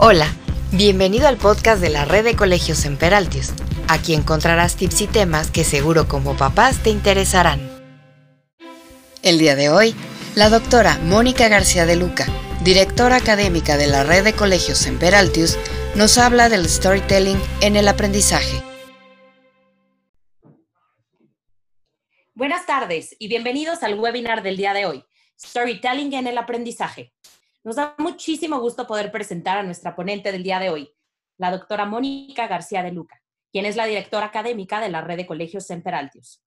Hola, bienvenido al podcast de la red de colegios en Peraltius. Aquí encontrarás tips y temas que seguro como papás te interesarán. El día de hoy, la doctora Mónica García de Luca, directora académica de la red de colegios en Peraltius, nos habla del storytelling en el aprendizaje. Buenas tardes y bienvenidos al webinar del día de hoy, Storytelling en el aprendizaje. Nos da muchísimo gusto poder presentar a nuestra ponente del día de hoy, la doctora Mónica García de Luca, quien es la directora académica de la red de colegios Semper Altius.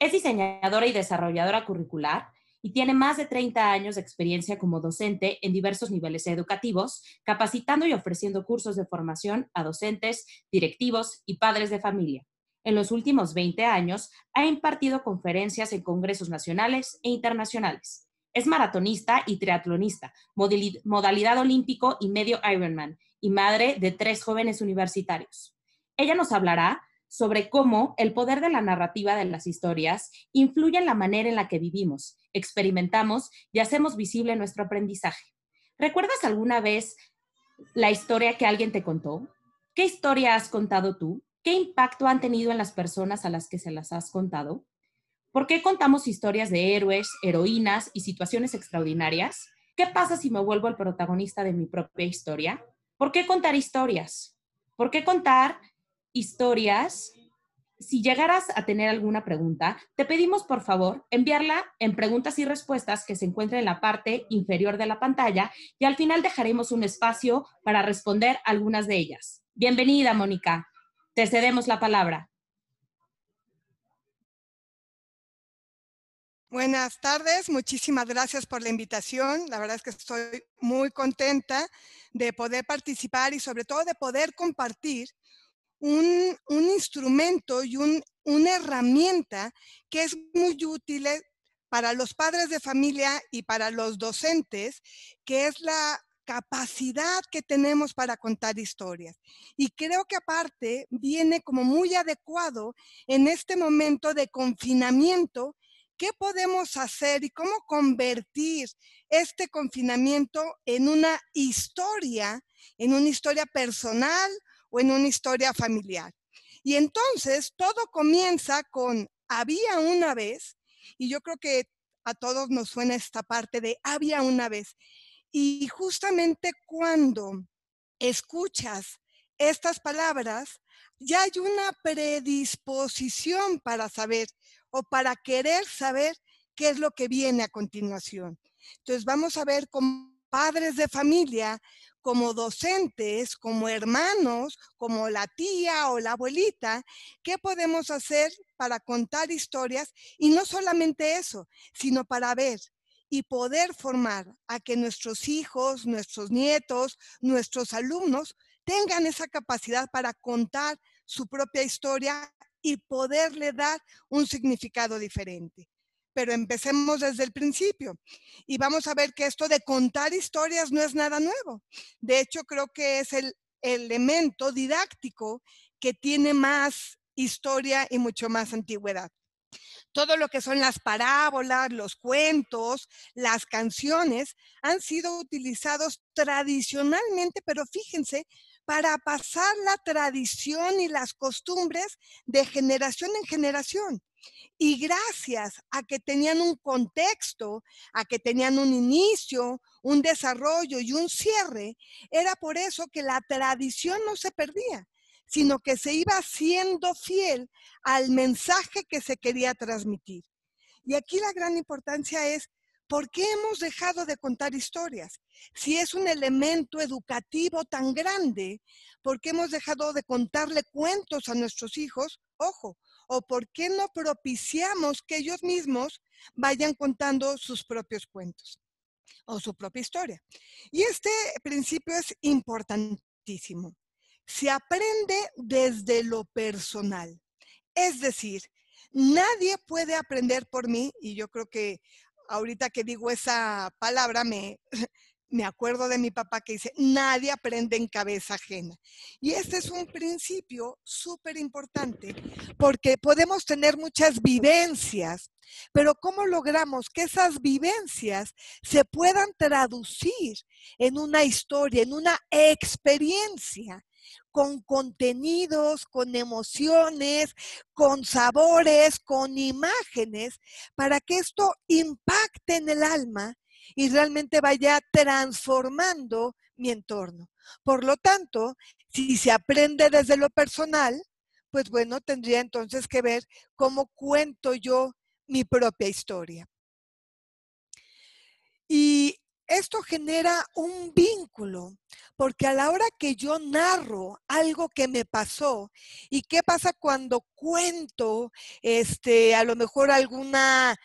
Es diseñadora y desarrolladora curricular y tiene más de 30 años de experiencia como docente en diversos niveles educativos, capacitando y ofreciendo cursos de formación a docentes, directivos y padres de familia. En los últimos 20 años ha impartido conferencias en congresos nacionales e internacionales. Es maratonista y triatlonista, modalidad olímpico y medio Ironman, y madre de tres jóvenes universitarios. Ella nos hablará sobre cómo el poder de la narrativa de las historias influye en la manera en la que vivimos, experimentamos y hacemos visible nuestro aprendizaje. ¿Recuerdas alguna vez la historia que alguien te contó? ¿Qué historia has contado tú? ¿Qué impacto han tenido en las personas a las que se las has contado? ¿Por qué contamos historias de héroes, heroínas y situaciones extraordinarias? ¿Qué pasa si me vuelvo el protagonista de mi propia historia? ¿Por qué contar historias? ¿Por qué contar historias? Si llegaras a tener alguna pregunta, te pedimos por favor enviarla en preguntas y respuestas que se encuentren en la parte inferior de la pantalla y al final dejaremos un espacio para responder algunas de ellas. Bienvenida, Mónica. Te cedemos la palabra. Buenas tardes, muchísimas gracias por la invitación. La verdad es que estoy muy contenta de poder participar y sobre todo de poder compartir un, instrumento y una herramienta que es muy útil para los padres de familia y para los docentes, que es la capacidad que tenemos para contar historias. Y creo que aparte viene como muy adecuado en este momento de confinamiento ¿Qué podemos hacer y cómo convertir este confinamiento en una historia, en una historia personal o en una historia familiar? Y entonces todo comienza con había una vez, y yo creo que a todos nos suena esta parte de había una vez. Y justamente cuando escuchas estas palabras, ya hay una predisposición para saber o para querer saber qué es lo que viene a continuación. Entonces vamos a ver como padres de familia, como docentes, como hermanos, como la tía o la abuelita, qué podemos hacer para contar historias y no solamente eso, sino para ver y poder formar a que nuestros hijos, nuestros nietos, nuestros alumnos tengan esa capacidad para contar su propia historia y poderle dar un significado diferente. Pero empecemos desde el principio y vamos a ver que esto de contar historias no es nada nuevo. De hecho, creo que es el elemento didáctico que tiene más historia y mucho más antigüedad. Todo lo que son las parábolas, los cuentos, las canciones han sido utilizados tradicionalmente, pero fíjense, para pasar la tradición y las costumbres de generación en generación. Y gracias a que tenían un contexto, a que tenían un inicio, un desarrollo y un cierre, era por eso que la tradición no se perdía, sino que se iba siendo fiel al mensaje que se quería transmitir. Y aquí la gran importancia es ¿Por qué hemos dejado de contar historias? Si es un elemento educativo tan grande, ¿por qué hemos dejado de contarle cuentos a nuestros hijos? Ojo, o por qué no propiciamos que ellos mismos vayan contando sus propios cuentos o su propia historia. Y este principio es importantísimo. Se aprende desde lo personal. Es decir, nadie puede aprender por mí, y yo creo que ahorita que digo esa palabra me, me acuerdo de mi papá que dice, nadie aprende en cabeza ajena. Y este es un principio súper importante porque podemos tener muchas vivencias, pero ¿cómo logramos que esas vivencias se puedan traducir en una historia, en una experiencia? Con contenidos, con emociones, con sabores, con imágenes, para que esto impacte en el alma y realmente vaya transformando mi entorno. Por lo tanto, si se aprende desde lo personal, pues bueno, tendría entonces que ver cómo cuento yo mi propia historia. Y esto genera un vínculo, porque a la hora que yo narro algo que me pasó, ¿y qué pasa cuando cuento este a lo mejor alguna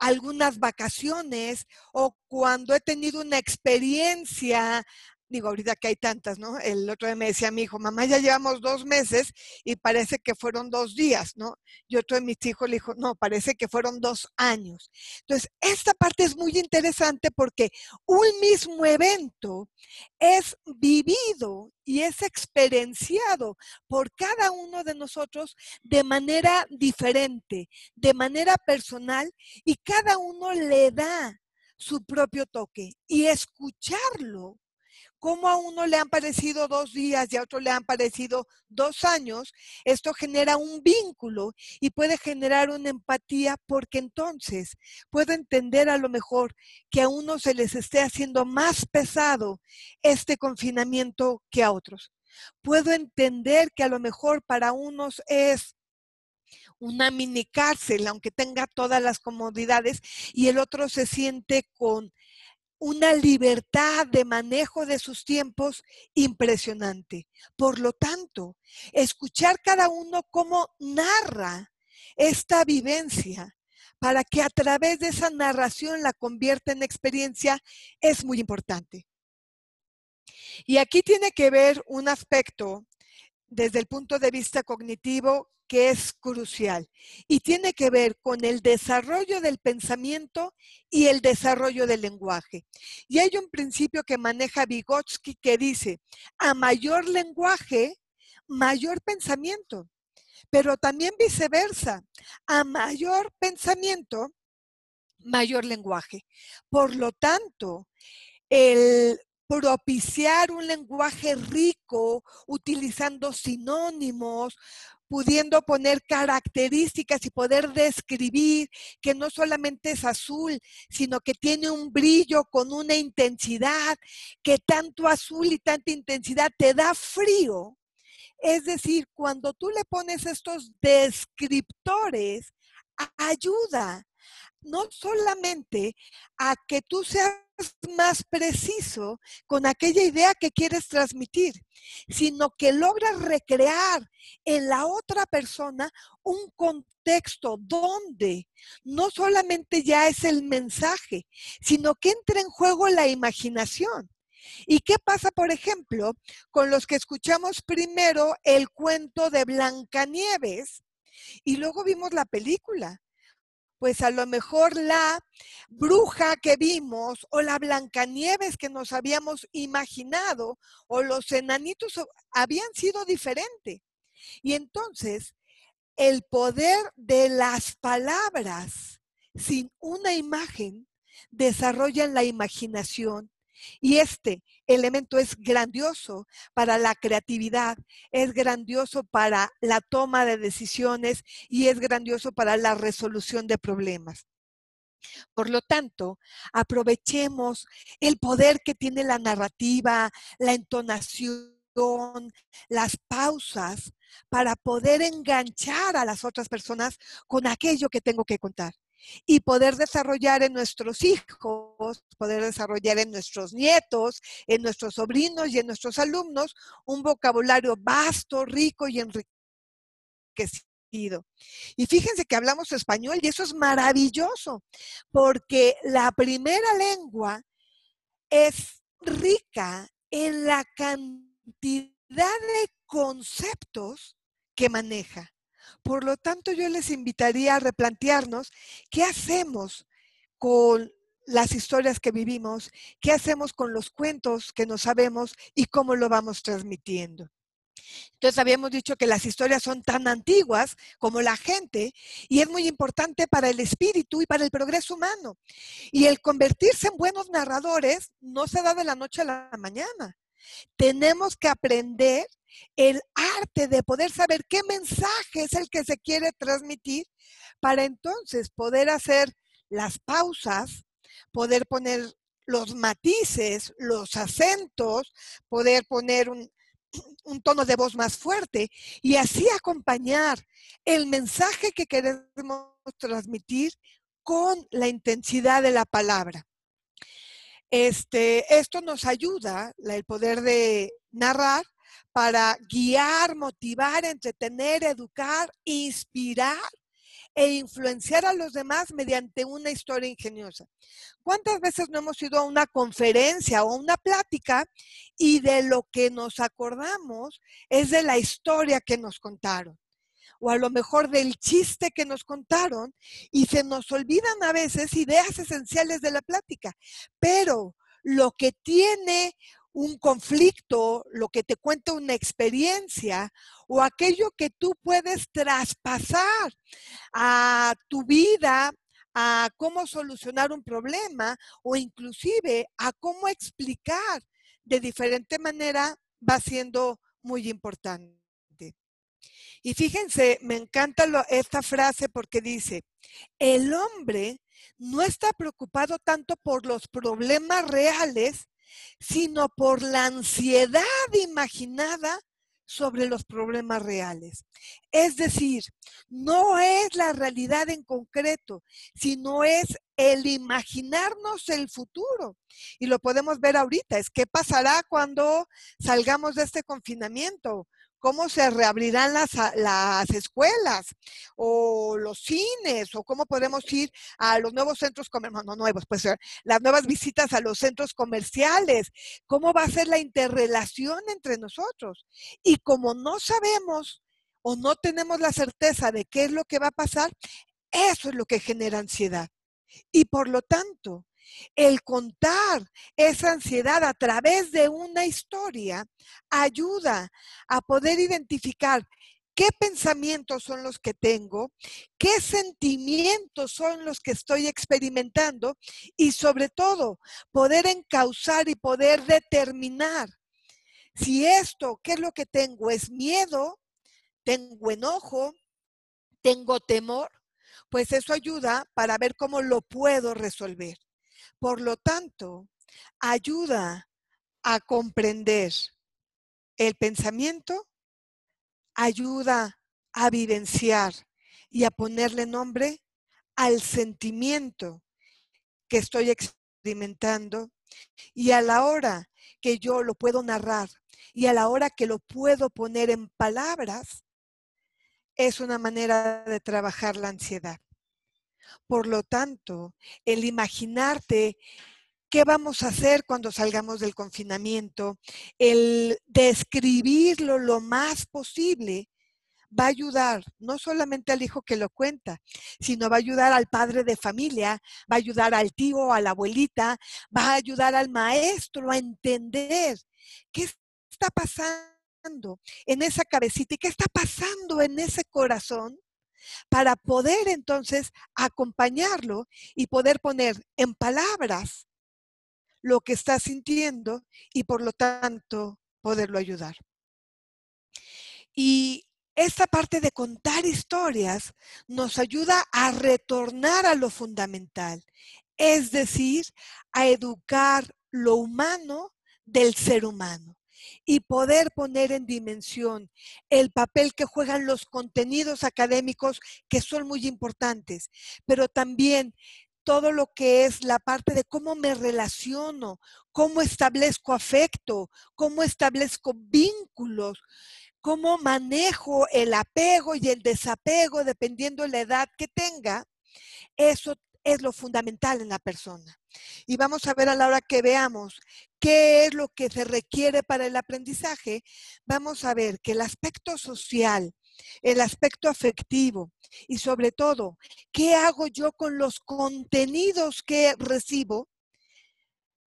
algunas vacaciones o cuando he tenido una experiencia digo, ahorita que hay tantas, ¿no? El otro día me decía mi hijo, mamá, ya llevamos dos meses y parece que fueron dos días, ¿no? Y otro de mis hijos le dijo, no, parece que fueron dos años. Entonces, esta parte es muy interesante porque un mismo evento es vivido y es experienciado por cada uno de nosotros de manera diferente, de manera personal, y cada uno le da su propio toque. Y escucharlo cómo a uno le han parecido dos días y a otro le han parecido dos años, esto genera un vínculo y puede generar una empatía porque entonces puedo entender a lo mejor que a uno se les esté haciendo más pesado este confinamiento que a otros. Puedo entender que a lo mejor para unos es una mini cárcel, aunque tenga todas las comodidades, y el otro se siente con una libertad de manejo de sus tiempos impresionante. Por lo tanto, escuchar cada uno cómo narra esta vivencia para que a través de esa narración la convierta en experiencia es muy importante. Y aquí tiene que ver un aspecto desde el punto de vista cognitivo que es crucial y tiene que ver con el desarrollo del pensamiento y el desarrollo del lenguaje. Y hay un principio que maneja Vygotsky que dice, a mayor lenguaje, mayor pensamiento, pero también viceversa, a mayor pensamiento, mayor lenguaje. Por lo tanto, el propiciar un lenguaje rico, utilizando sinónimos, pudiendo poner características y poder describir que no solamente es azul, sino que tiene un brillo con una intensidad, que tanto azul y tanta intensidad te da frío. Es decir, cuando tú le pones estos descriptores, ayuda no solamente a que tú seas más preciso con aquella idea que quieres transmitir, sino que logras recrear en la otra persona un contexto donde no solamente ya es el mensaje, sino que entra en juego la imaginación. ¿Y qué pasa, por ejemplo, con los que escuchamos primero el cuento de Blancanieves y luego vimos la película? Pues a lo mejor la bruja que vimos o la Blancanieves que nos habíamos imaginado o los enanitos habían sido diferentes. Y entonces, el poder de las palabras sin una imagen desarrollan la imaginación y este elemento es grandioso para la creatividad, es grandioso para la toma de decisiones y es grandioso para la resolución de problemas. Por lo tanto, aprovechemos el poder que tiene la narrativa, la entonación, las pausas para poder enganchar a las otras personas con aquello que tengo que contar y poder desarrollar en nuestros hijos, poder desarrollar en nuestros nietos, en nuestros sobrinos y en nuestros alumnos un vocabulario vasto, rico y enriquecido. Y fíjense que hablamos español y eso es maravilloso, porque la primera lengua es rica en la cantidad de conceptos que maneja. Por lo tanto, yo les invitaría a replantearnos qué hacemos con las historias que vivimos, qué hacemos con los cuentos que no sabemos y cómo lo vamos transmitiendo. Entonces habíamos dicho que las historias son tan antiguas como la gente y es muy importante para el espíritu y para el progreso humano. Y el convertirse en buenos narradores no se da de la noche a la mañana. Tenemos que aprender el arte de poder saber qué mensaje es el que se quiere transmitir para entonces poder hacer las pausas, poder poner los matices, los acentos, poder poner un, tono de voz más fuerte y así acompañar el mensaje que queremos transmitir con la intensidad de la palabra. Este, esto nos ayuda, el poder de narrar, para guiar, motivar, entretener, educar, inspirar e influenciar a los demás mediante una historia ingeniosa. ¿Cuántas veces no hemos ido a una conferencia o una plática y de lo que nos acordamos es de la historia que nos contaron? o a lo mejor del chiste que nos contaron y se nos olvidan a veces ideas esenciales de la plática. Pero lo que tiene un conflicto, lo que te cuenta una experiencia o aquello que tú puedes traspasar a tu vida, a cómo solucionar un problema o inclusive a cómo explicar de diferente manera va siendo muy importante. Y fíjense, me encanta esta frase porque dice, el hombre no está preocupado tanto por los problemas reales, sino por la ansiedad imaginada sobre los problemas reales. Es decir, no es la realidad en concreto, sino es el imaginarnos el futuro. Y lo podemos ver ahorita, es qué pasará cuando salgamos de este confinamiento cómo se reabrirán las, las, escuelas o los cines o cómo podemos ir a los nuevos centros comerciales, nuevos, pues eh, las nuevas visitas a los centros comerciales, cómo va a ser la interrelación entre nosotros. Y como no sabemos o no tenemos la certeza de qué es lo que va a pasar, eso es lo que genera ansiedad. Y por lo tanto, el contar esa ansiedad a través de una historia ayuda a poder identificar qué pensamientos son los que tengo, qué sentimientos son los que estoy experimentando y sobre todo poder encauzar y poder determinar si esto, qué es lo que tengo, es miedo, tengo enojo, tengo temor, pues eso ayuda para ver cómo lo puedo resolver. Por lo tanto, ayuda a comprender el pensamiento, ayuda a vivenciar y a ponerle nombre al sentimiento que estoy experimentando y a la hora que yo lo puedo narrar y a la hora que lo puedo poner en palabras, es una manera de trabajar la ansiedad. Por lo tanto, el imaginarte qué vamos a hacer cuando salgamos del confinamiento, el describirlo lo más posible, va a ayudar no solamente al hijo que lo cuenta, sino va a ayudar al padre de familia, va a ayudar al tío, a la abuelita, va a ayudar al maestro a entender qué está pasando en esa cabecita y qué está pasando en ese corazón para poder entonces acompañarlo y poder poner en palabras lo que está sintiendo y por lo tanto poderlo ayudar. Y esta parte de contar historias nos ayuda a retornar a lo fundamental, es decir, a educar lo humano del ser humano y poder poner en dimensión el papel que juegan los contenidos académicos que son muy importantes, pero también todo lo que es la parte de cómo me relaciono, cómo establezco afecto, cómo establezco vínculos, cómo manejo el apego y el desapego dependiendo de la edad que tenga, eso es lo fundamental en la persona. Y vamos a ver a la hora que veamos qué es lo que se requiere para el aprendizaje, vamos a ver que el aspecto social el aspecto afectivo y sobre todo, ¿qué hago yo con los contenidos que recibo?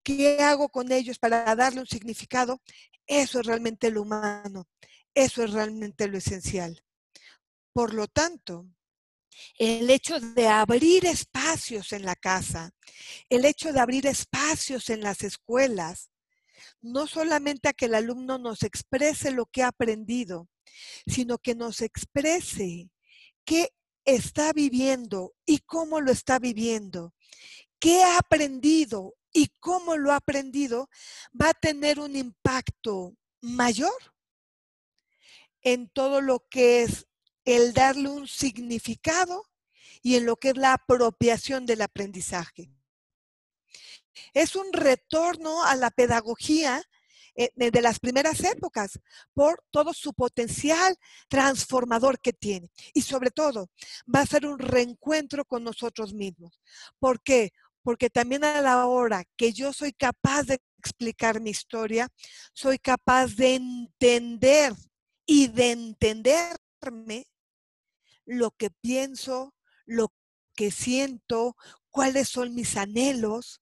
¿Qué hago con ellos para darle un significado? Eso es realmente lo humano, eso es realmente lo esencial. Por lo tanto, el hecho de abrir espacios en la casa, el hecho de abrir espacios en las escuelas, no solamente a que el alumno nos exprese lo que ha aprendido, sino que nos exprese qué está viviendo y cómo lo está viviendo, qué ha aprendido y cómo lo ha aprendido, va a tener un impacto mayor en todo lo que es el darle un significado y en lo que es la apropiación del aprendizaje. Es un retorno a la pedagogía eh, de las primeras épocas por todo su potencial transformador que tiene. Y sobre todo, va a ser un reencuentro con nosotros mismos. ¿Por qué? Porque también a la hora que yo soy capaz de explicar mi historia, soy capaz de entender y de entenderme lo que pienso, lo que siento, cuáles son mis anhelos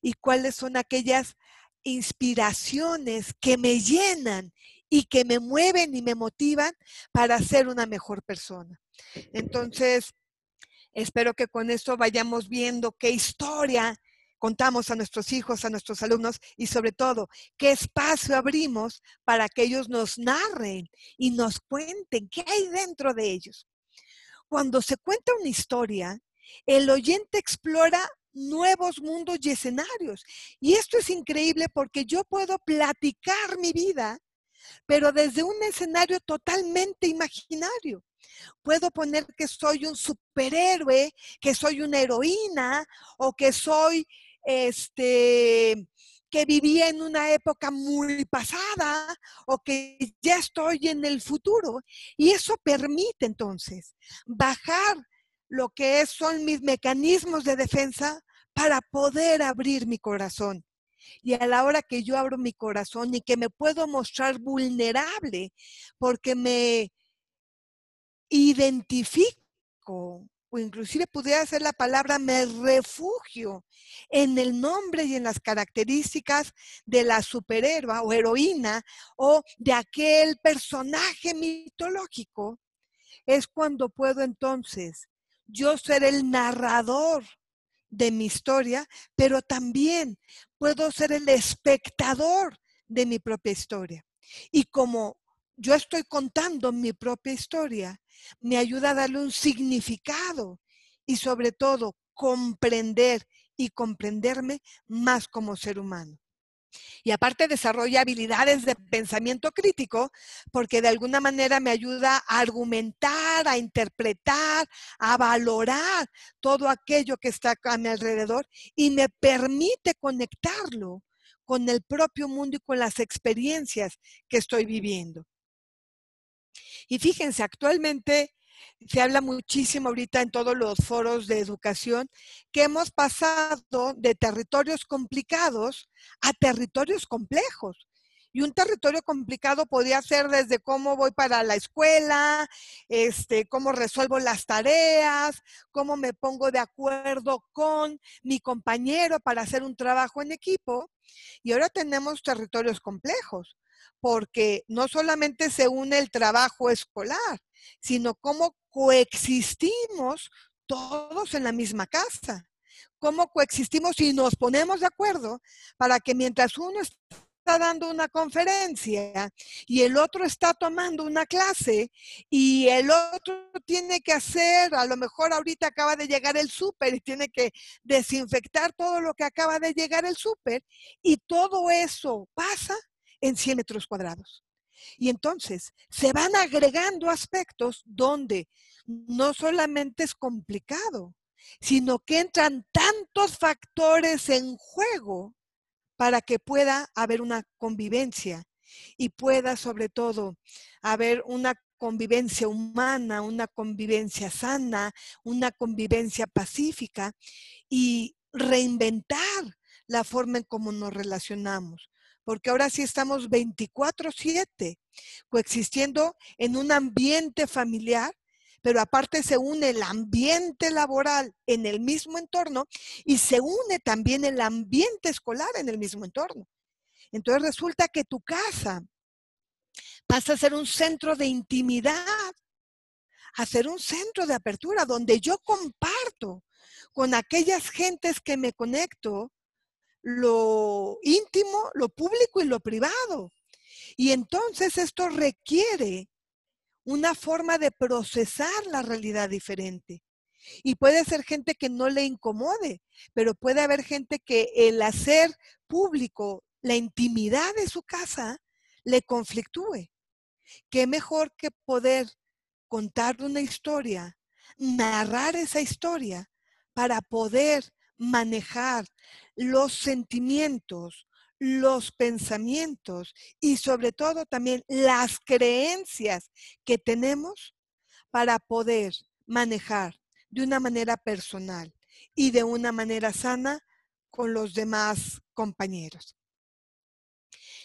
y cuáles son aquellas inspiraciones que me llenan y que me mueven y me motivan para ser una mejor persona. Entonces, espero que con esto vayamos viendo qué historia contamos a nuestros hijos, a nuestros alumnos y sobre todo qué espacio abrimos para que ellos nos narren y nos cuenten qué hay dentro de ellos. Cuando se cuenta una historia, el oyente explora nuevos mundos y escenarios. Y esto es increíble porque yo puedo platicar mi vida, pero desde un escenario totalmente imaginario. Puedo poner que soy un superhéroe, que soy una heroína o que soy este que viví en una época muy pasada o que ya estoy en el futuro. Y eso permite entonces bajar lo que son mis mecanismos de defensa para poder abrir mi corazón. Y a la hora que yo abro mi corazón y que me puedo mostrar vulnerable, porque me identifico, o inclusive pudiera ser la palabra me refugio en el nombre y en las características de la superhéroe o heroína o de aquel personaje mitológico, es cuando puedo entonces yo ser el narrador de mi historia, pero también puedo ser el espectador de mi propia historia. Y como yo estoy contando mi propia historia, me ayuda a darle un significado y sobre todo comprender y comprenderme más como ser humano. Y aparte desarrolla habilidades de pensamiento crítico porque de alguna manera me ayuda a argumentar, a interpretar, a valorar todo aquello que está a mi alrededor y me permite conectarlo con el propio mundo y con las experiencias que estoy viviendo. Y fíjense, actualmente se habla muchísimo ahorita en todos los foros de educación que hemos pasado de territorios complicados a territorios complejos. Y un territorio complicado podría ser desde cómo voy para la escuela, este, cómo resuelvo las tareas, cómo me pongo de acuerdo con mi compañero para hacer un trabajo en equipo. Y ahora tenemos territorios complejos, porque no solamente se une el trabajo escolar, sino cómo coexistimos todos en la misma casa. Cómo coexistimos y nos ponemos de acuerdo para que mientras uno está dando una conferencia y el otro está tomando una clase y el otro tiene que hacer, a lo mejor ahorita acaba de llegar el súper y tiene que desinfectar todo lo que acaba de llegar el súper y todo eso pasa en 100 metros cuadrados. Y entonces se van agregando aspectos donde no solamente es complicado, sino que entran tantos factores en juego para que pueda haber una convivencia y pueda sobre todo haber una convivencia humana, una convivencia sana, una convivencia pacífica y reinventar la forma en cómo nos relacionamos porque ahora sí estamos 24/7 coexistiendo en un ambiente familiar, pero aparte se une el ambiente laboral en el mismo entorno y se une también el ambiente escolar en el mismo entorno. Entonces resulta que tu casa pasa a ser un centro de intimidad, a ser un centro de apertura donde yo comparto con aquellas gentes que me conecto lo íntimo, lo público y lo privado. Y entonces esto requiere una forma de procesar la realidad diferente. Y puede ser gente que no le incomode, pero puede haber gente que el hacer público la intimidad de su casa le conflictúe. ¿Qué mejor que poder contar una historia, narrar esa historia para poder manejar los sentimientos, los pensamientos y sobre todo también las creencias que tenemos para poder manejar de una manera personal y de una manera sana con los demás compañeros.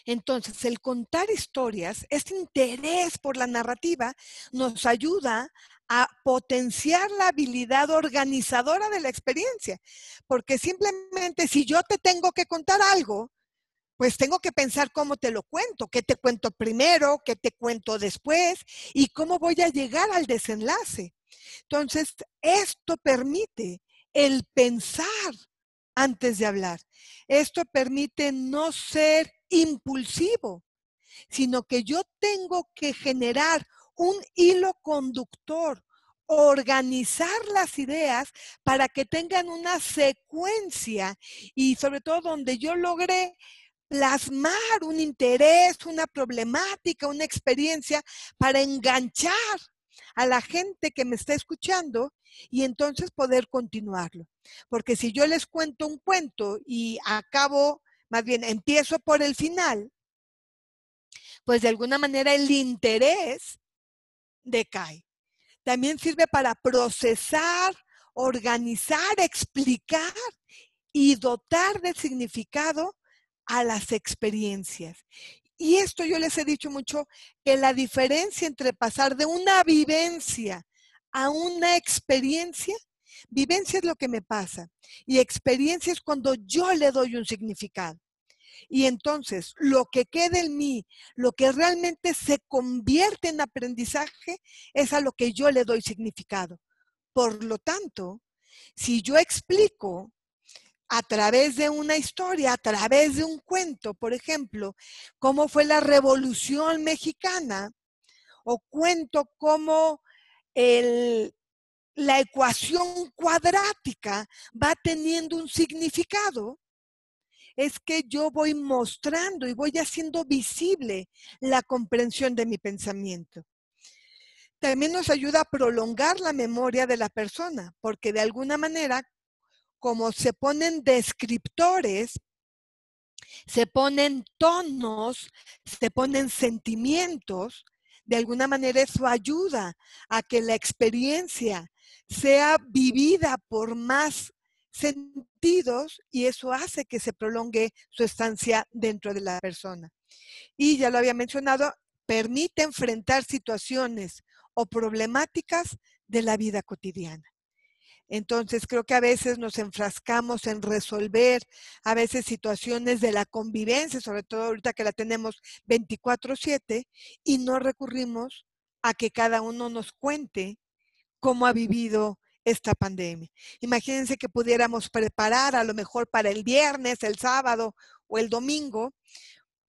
Entonces, el contar historias, este interés por la narrativa, nos ayuda a potenciar la habilidad organizadora de la experiencia. Porque simplemente si yo te tengo que contar algo, pues tengo que pensar cómo te lo cuento, qué te cuento primero, qué te cuento después y cómo voy a llegar al desenlace. Entonces, esto permite el pensar antes de hablar. Esto permite no ser impulsivo, sino que yo tengo que generar un hilo conductor, organizar las ideas para que tengan una secuencia y sobre todo donde yo logre plasmar un interés, una problemática, una experiencia para enganchar a la gente que me está escuchando y entonces poder continuarlo. Porque si yo les cuento un cuento y acabo, más bien empiezo por el final, pues de alguna manera el interés decae. También sirve para procesar, organizar, explicar y dotar de significado a las experiencias. Y esto yo les he dicho mucho, que la diferencia entre pasar de una vivencia a una experiencia, vivencia es lo que me pasa y experiencia es cuando yo le doy un significado. Y entonces, lo que queda en mí, lo que realmente se convierte en aprendizaje, es a lo que yo le doy significado. Por lo tanto, si yo explico a través de una historia, a través de un cuento, por ejemplo, cómo fue la revolución mexicana, o cuento cómo la ecuación cuadrática va teniendo un significado, es que yo voy mostrando y voy haciendo visible la comprensión de mi pensamiento. También nos ayuda a prolongar la memoria de la persona, porque de alguna manera como se ponen descriptores, se ponen tonos, se ponen sentimientos, de alguna manera eso ayuda a que la experiencia sea vivida por más sentidos y eso hace que se prolongue su estancia dentro de la persona. Y ya lo había mencionado, permite enfrentar situaciones o problemáticas de la vida cotidiana. Entonces creo que a veces nos enfrascamos en resolver a veces situaciones de la convivencia, sobre todo ahorita que la tenemos 24/7, y no recurrimos a que cada uno nos cuente cómo ha vivido esta pandemia. Imagínense que pudiéramos preparar a lo mejor para el viernes, el sábado o el domingo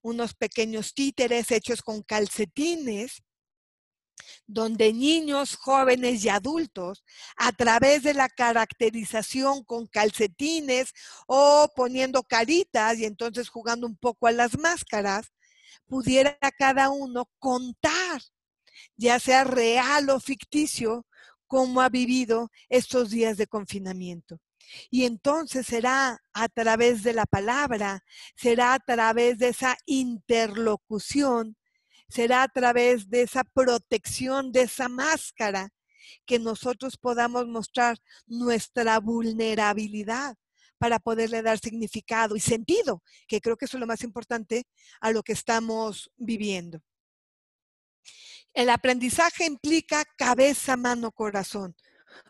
unos pequeños títeres hechos con calcetines donde niños, jóvenes y adultos, a través de la caracterización con calcetines o poniendo caritas y entonces jugando un poco a las máscaras, pudiera cada uno contar, ya sea real o ficticio, cómo ha vivido estos días de confinamiento. Y entonces será a través de la palabra, será a través de esa interlocución será a través de esa protección, de esa máscara, que nosotros podamos mostrar nuestra vulnerabilidad para poderle dar significado y sentido, que creo que eso es lo más importante a lo que estamos viviendo. El aprendizaje implica cabeza, mano, corazón.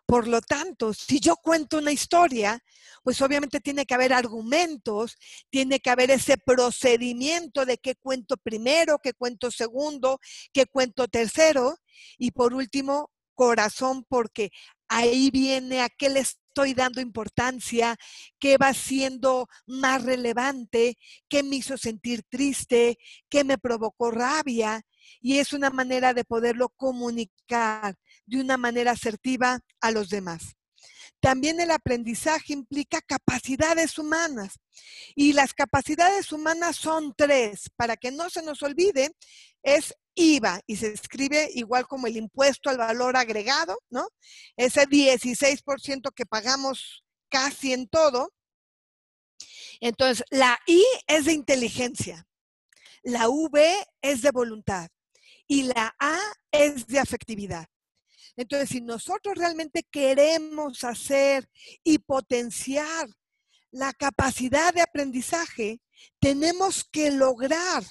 Por lo tanto, si yo cuento una historia, pues obviamente tiene que haber argumentos, tiene que haber ese procedimiento de qué cuento primero, qué cuento segundo, qué cuento tercero. Y por último, corazón, porque ahí viene a qué le estoy dando importancia, qué va siendo más relevante, qué me hizo sentir triste, qué me provocó rabia. Y es una manera de poderlo comunicar de una manera asertiva a los demás. También el aprendizaje implica capacidades humanas. Y las capacidades humanas son tres. Para que no se nos olvide, es IVA y se escribe igual como el impuesto al valor agregado, ¿no? Ese 16% que pagamos casi en todo. Entonces, la I es de inteligencia, la V es de voluntad y la A es de afectividad. Entonces, si nosotros realmente queremos hacer y potenciar la capacidad de aprendizaje, tenemos que lograr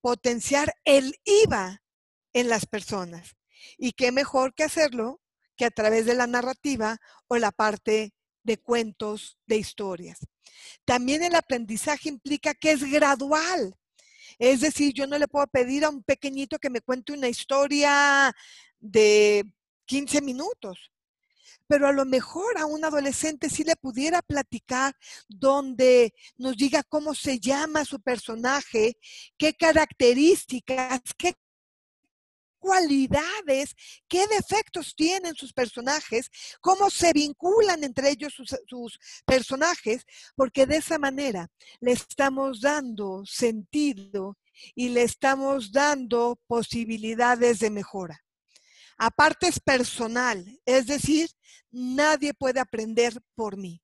potenciar el IVA en las personas. Y qué mejor que hacerlo que a través de la narrativa o la parte de cuentos, de historias. También el aprendizaje implica que es gradual. Es decir, yo no le puedo pedir a un pequeñito que me cuente una historia de 15 minutos. Pero a lo mejor a un adolescente sí le pudiera platicar donde nos diga cómo se llama su personaje, qué características, qué cualidades, qué defectos tienen sus personajes, cómo se vinculan entre ellos sus, personajes, porque de esa manera le estamos dando sentido y le estamos dando posibilidades de mejora. Aparte es personal, es decir, nadie puede aprender por mí.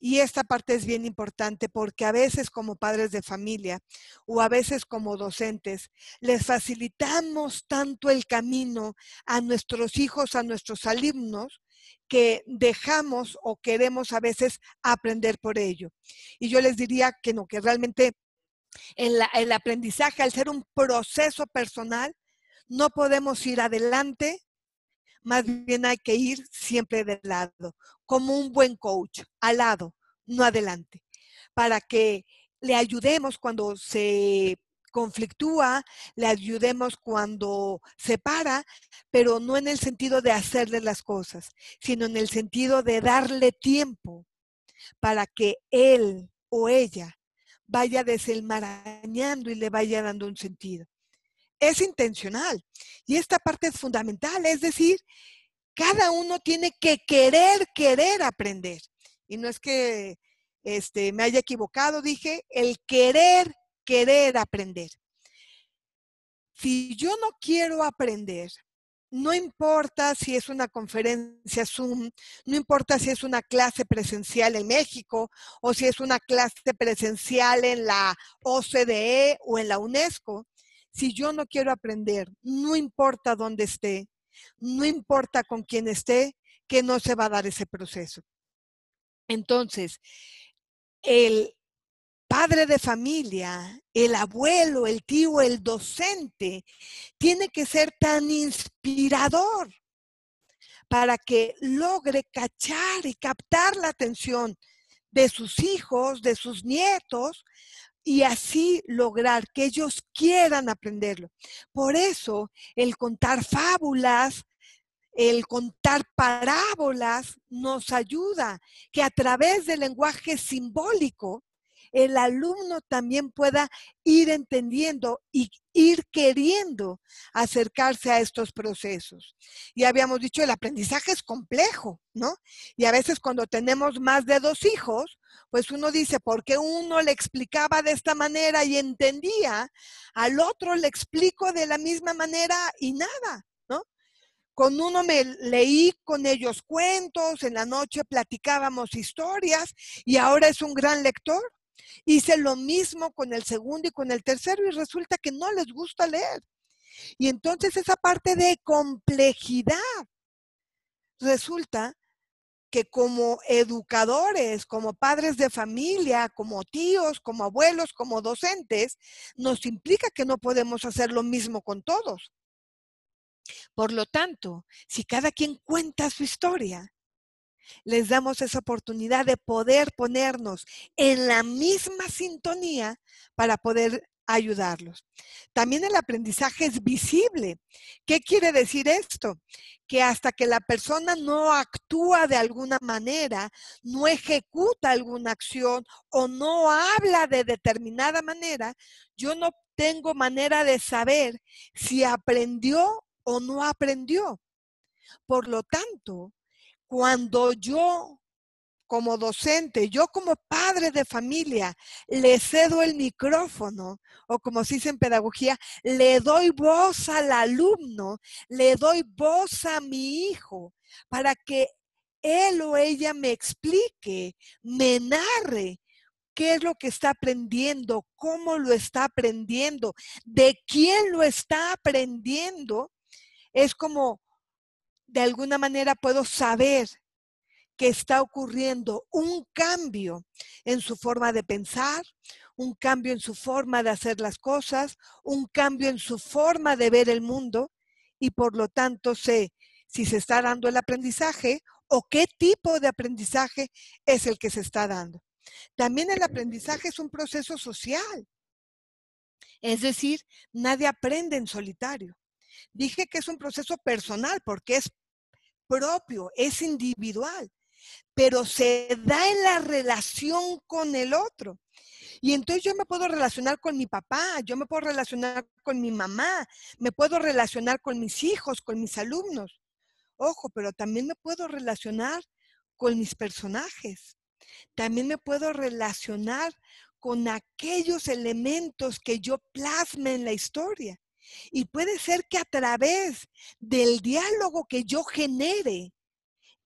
Y esta parte es bien importante porque a veces como padres de familia o a veces como docentes les facilitamos tanto el camino a nuestros hijos, a nuestros alumnos, que dejamos o queremos a veces aprender por ello. Y yo les diría que no, que realmente el, el aprendizaje al ser un proceso personal no podemos ir adelante, más bien hay que ir siempre de lado, como un buen coach, al lado, no adelante, para que le ayudemos cuando se conflictúa, le ayudemos cuando se para, pero no en el sentido de hacerle las cosas, sino en el sentido de darle tiempo para que él o ella vaya desenmarañando y le vaya dando un sentido es intencional. Y esta parte es fundamental, es decir, cada uno tiene que querer, querer aprender. Y no es que este, me haya equivocado, dije, el querer, querer aprender. Si yo no quiero aprender, no importa si es una conferencia Zoom, no importa si es una clase presencial en México o si es una clase presencial en la OCDE o en la UNESCO, si yo no quiero aprender, no importa dónde esté, no importa con quién esté, que no se va a dar ese proceso. Entonces, el padre de familia, el abuelo, el tío, el docente, tiene que ser tan inspirador para que logre cachar y captar la atención de sus hijos, de sus nietos, y así lograr que ellos quieran aprenderlo. Por eso el contar fábulas, el contar parábolas nos ayuda que a través del lenguaje simbólico el alumno también pueda ir entendiendo y ir queriendo acercarse a estos procesos. Y habíamos dicho, el aprendizaje es complejo, ¿no? Y a veces cuando tenemos más de dos hijos, pues uno dice, ¿por qué uno le explicaba de esta manera y entendía? Al otro le explico de la misma manera y nada, ¿no? Con uno me leí con ellos cuentos, en la noche platicábamos historias y ahora es un gran lector. Hice lo mismo con el segundo y con el tercero y resulta que no les gusta leer. Y entonces esa parte de complejidad resulta que como educadores, como padres de familia, como tíos, como abuelos, como docentes, nos implica que no podemos hacer lo mismo con todos. Por lo tanto, si cada quien cuenta su historia, les damos esa oportunidad de poder ponernos en la misma sintonía para poder ayudarlos. También el aprendizaje es visible. ¿Qué quiere decir esto? Que hasta que la persona no actúa de alguna manera, no ejecuta alguna acción o no habla de determinada manera, yo no tengo manera de saber si aprendió o no aprendió. Por lo tanto, cuando yo como docente, yo como padre de familia, le cedo el micrófono, o como se dice en pedagogía, le doy voz al alumno, le doy voz a mi hijo, para que él o ella me explique, me narre qué es lo que está aprendiendo, cómo lo está aprendiendo, de quién lo está aprendiendo, es como de alguna manera puedo saber que está ocurriendo un cambio en su forma de pensar, un cambio en su forma de hacer las cosas, un cambio en su forma de ver el mundo y por lo tanto sé si se está dando el aprendizaje o qué tipo de aprendizaje es el que se está dando. También el aprendizaje es un proceso social. Es decir, nadie aprende en solitario. Dije que es un proceso personal porque es propio, es individual pero se da en la relación con el otro. Y entonces yo me puedo relacionar con mi papá, yo me puedo relacionar con mi mamá, me puedo relacionar con mis hijos, con mis alumnos. Ojo, pero también me puedo relacionar con mis personajes. También me puedo relacionar con aquellos elementos que yo plasme en la historia. Y puede ser que a través del diálogo que yo genere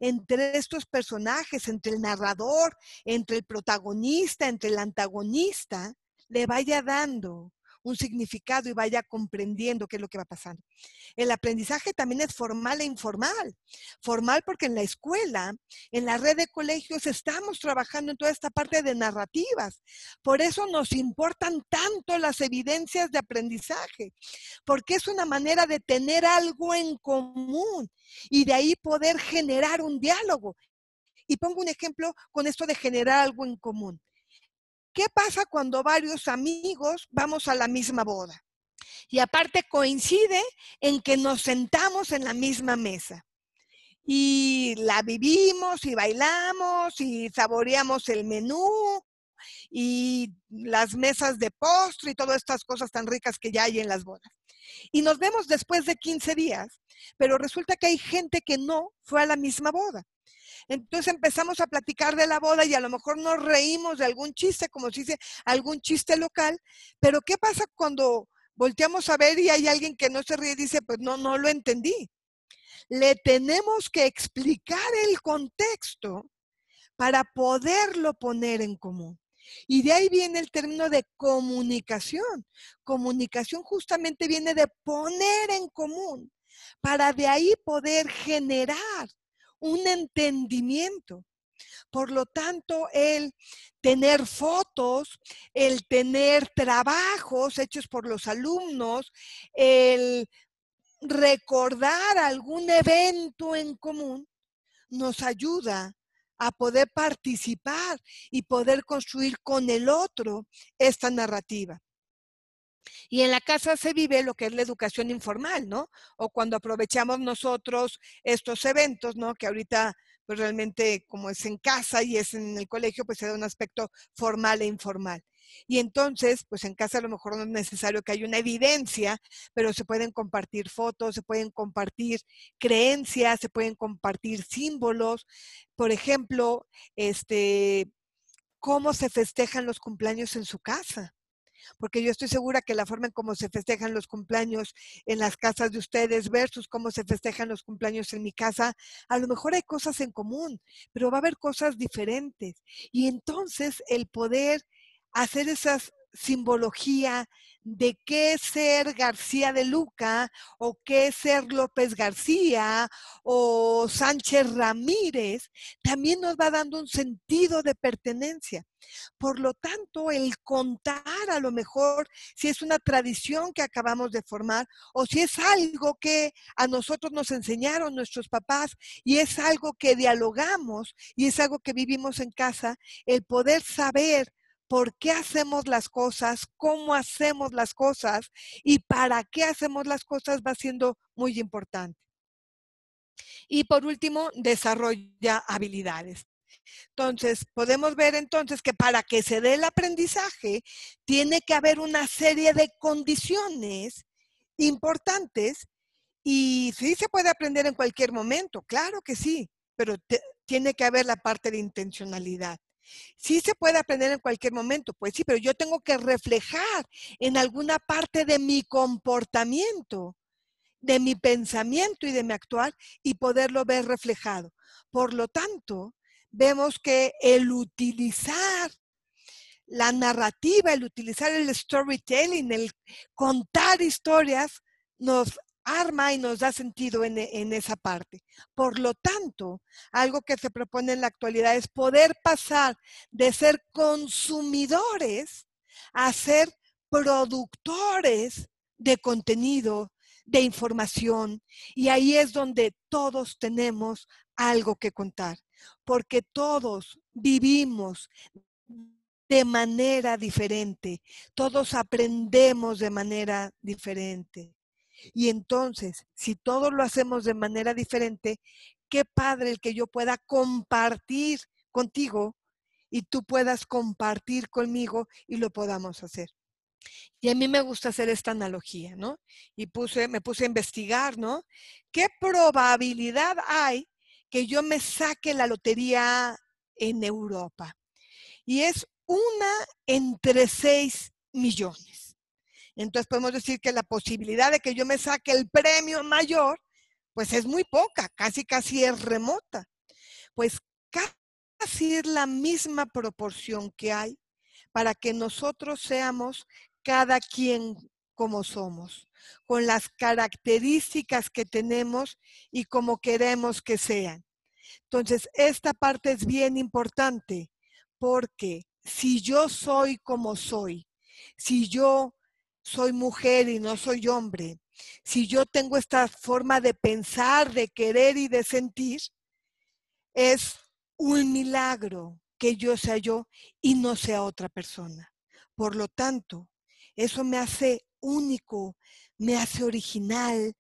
entre estos personajes, entre el narrador, entre el protagonista, entre el antagonista, le vaya dando un significado y vaya comprendiendo qué es lo que va pasando. El aprendizaje también es formal e informal. Formal porque en la escuela, en la red de colegios, estamos trabajando en toda esta parte de narrativas. Por eso nos importan tanto las evidencias de aprendizaje, porque es una manera de tener algo en común y de ahí poder generar un diálogo. Y pongo un ejemplo con esto de generar algo en común. ¿Qué pasa cuando varios amigos vamos a la misma boda? Y aparte coincide en que nos sentamos en la misma mesa. Y la vivimos y bailamos y saboreamos el menú y las mesas de postre y todas estas cosas tan ricas que ya hay en las bodas. Y nos vemos después de 15 días, pero resulta que hay gente que no fue a la misma boda. Entonces empezamos a platicar de la boda y a lo mejor nos reímos de algún chiste, como se dice, algún chiste local, pero ¿qué pasa cuando volteamos a ver y hay alguien que no se ríe y dice, pues no, no lo entendí? Le tenemos que explicar el contexto para poderlo poner en común. Y de ahí viene el término de comunicación. Comunicación justamente viene de poner en común para de ahí poder generar un entendimiento. Por lo tanto, el tener fotos, el tener trabajos hechos por los alumnos, el recordar algún evento en común, nos ayuda a poder participar y poder construir con el otro esta narrativa. Y en la casa se vive lo que es la educación informal, ¿no? O cuando aprovechamos nosotros estos eventos, ¿no? Que ahorita, pues realmente como es en casa y es en el colegio, pues se da un aspecto formal e informal. Y entonces, pues en casa a lo mejor no es necesario que haya una evidencia, pero se pueden compartir fotos, se pueden compartir creencias, se pueden compartir símbolos. Por ejemplo, este, cómo se festejan los cumpleaños en su casa porque yo estoy segura que la forma en cómo se festejan los cumpleaños en las casas de ustedes versus cómo se festejan los cumpleaños en mi casa, a lo mejor hay cosas en común, pero va a haber cosas diferentes. Y entonces el poder hacer esas simbología de qué ser García de Luca o qué ser López García o Sánchez Ramírez, también nos va dando un sentido de pertenencia. Por lo tanto, el contar a lo mejor si es una tradición que acabamos de formar o si es algo que a nosotros nos enseñaron nuestros papás y es algo que dialogamos y es algo que vivimos en casa, el poder saber por qué hacemos las cosas, cómo hacemos las cosas y para qué hacemos las cosas va siendo muy importante. Y por último, desarrolla habilidades. Entonces, podemos ver entonces que para que se dé el aprendizaje, tiene que haber una serie de condiciones importantes y sí se puede aprender en cualquier momento, claro que sí, pero tiene que haber la parte de intencionalidad. Sí se puede aprender en cualquier momento, pues sí, pero yo tengo que reflejar en alguna parte de mi comportamiento, de mi pensamiento y de mi actuar y poderlo ver reflejado. Por lo tanto, vemos que el utilizar la narrativa, el utilizar el storytelling, el contar historias, nos arma y nos da sentido en, en, esa parte. Por lo tanto, algo que se propone en la actualidad es poder pasar de ser consumidores a ser productores de contenido, de información. Y ahí es donde todos tenemos algo que contar, porque todos vivimos de manera diferente, todos aprendemos de manera diferente. Y entonces, si todos lo hacemos de manera diferente, qué padre el que yo pueda compartir contigo y tú puedas compartir conmigo y lo podamos hacer. Y a mí me gusta hacer esta analogía, ¿no? Y puse, me puse a investigar, ¿no? ¿Qué probabilidad hay que yo me saque la lotería en Europa? Y es una entre seis millones. Entonces podemos decir que la posibilidad de que yo me saque el premio mayor, pues es muy poca, casi casi es remota. Pues casi es la misma proporción que hay para que nosotros seamos cada quien como somos, con las características que tenemos y como queremos que sean. Entonces, esta parte es bien importante porque si yo soy como soy, si yo soy mujer y no soy hombre, si yo tengo esta forma de pensar, de querer y de sentir, es un milagro que yo sea yo y no sea otra persona. Por lo tanto, eso me hace único, me hace original,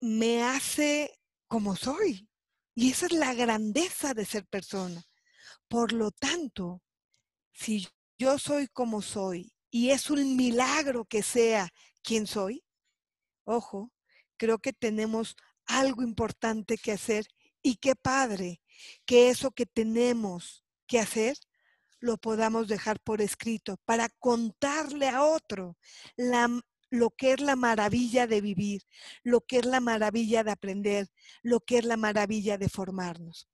me hace como soy. Y esa es la grandeza de ser persona. Por lo tanto, si yo soy como soy y es un milagro que sea quien soy, ojo, creo que tenemos algo importante que hacer y qué padre que eso que tenemos que hacer lo podamos dejar por escrito para contarle a otro lo que es la maravilla de vivir, lo que es la maravilla de aprender, lo que es la maravilla de formarnos.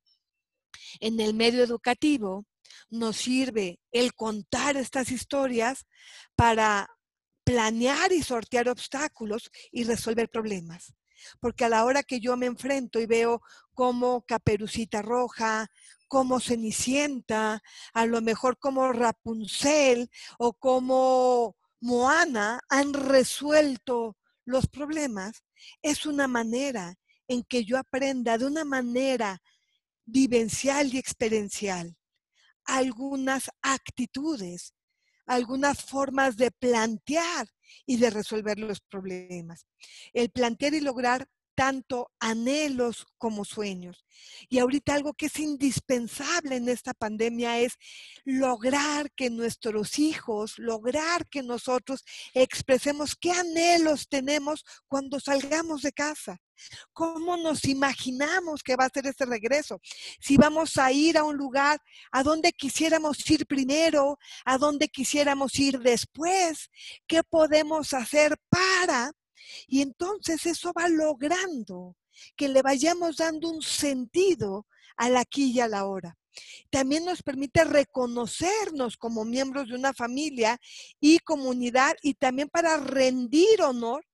En el medio educativo, nos sirve el contar estas historias para planear y sortear obstáculos y resolver problemas. Porque a la hora que yo me enfrento y veo como Caperucita Roja, como Cenicienta, a lo mejor como Rapunzel o como Moana han resuelto los problemas, es una manera en que yo aprenda de una manera vivencial y experiencial algunas actitudes, algunas formas de plantear y de resolver los problemas. El plantear y lograr tanto anhelos como sueños. Y ahorita algo que es indispensable en esta pandemia es lograr que nuestros hijos, lograr que nosotros expresemos qué anhelos tenemos cuando salgamos de casa. ¿Cómo nos imaginamos que va a ser ese regreso? Si vamos a ir a un lugar a donde quisiéramos ir primero, a donde quisiéramos ir después, ¿qué podemos hacer para? Y entonces eso va logrando que le vayamos dando un sentido al aquí y a la hora. También nos permite reconocernos como miembros de una familia y comunidad y también para rendir honor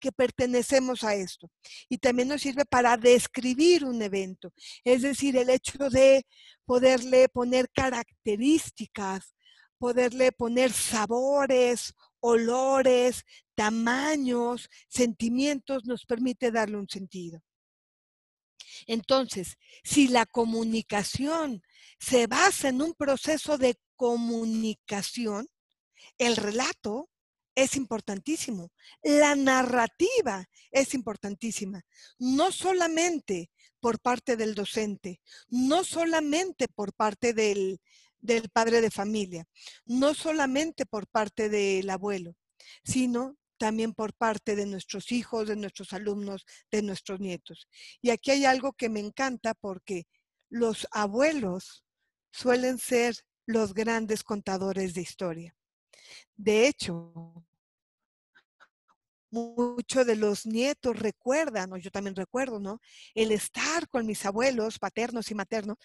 que pertenecemos a esto. Y también nos sirve para describir un evento, es decir, el hecho de poderle poner características, poderle poner sabores, olores, tamaños, sentimientos, nos permite darle un sentido. Entonces, si la comunicación se basa en un proceso de comunicación, el relato es importantísimo. La narrativa es importantísima. No solamente por parte del docente, no solamente por parte del, del padre de familia, no solamente por parte del abuelo, sino también por parte de nuestros hijos, de nuestros alumnos, de nuestros nietos. Y aquí hay algo que me encanta porque los abuelos suelen ser los grandes contadores de historia. De hecho, muchos de los nietos recuerdan, o yo también recuerdo, ¿no? El estar con mis abuelos paternos y maternos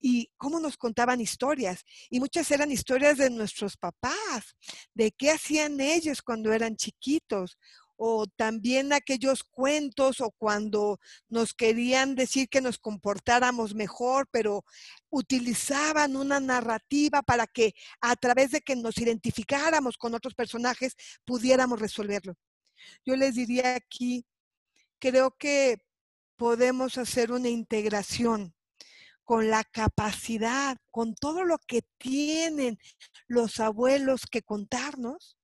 y cómo nos contaban historias. Y muchas eran historias de nuestros papás, de qué hacían ellos cuando eran chiquitos, o también aquellos cuentos o cuando nos querían decir que nos comportáramos mejor, pero utilizaban una narrativa para que a través de que nos identificáramos con otros personajes pudiéramos resolverlo. Yo les diría aquí, creo que podemos hacer una integración con la capacidad, con todo lo que tienen los abuelos que contarnos,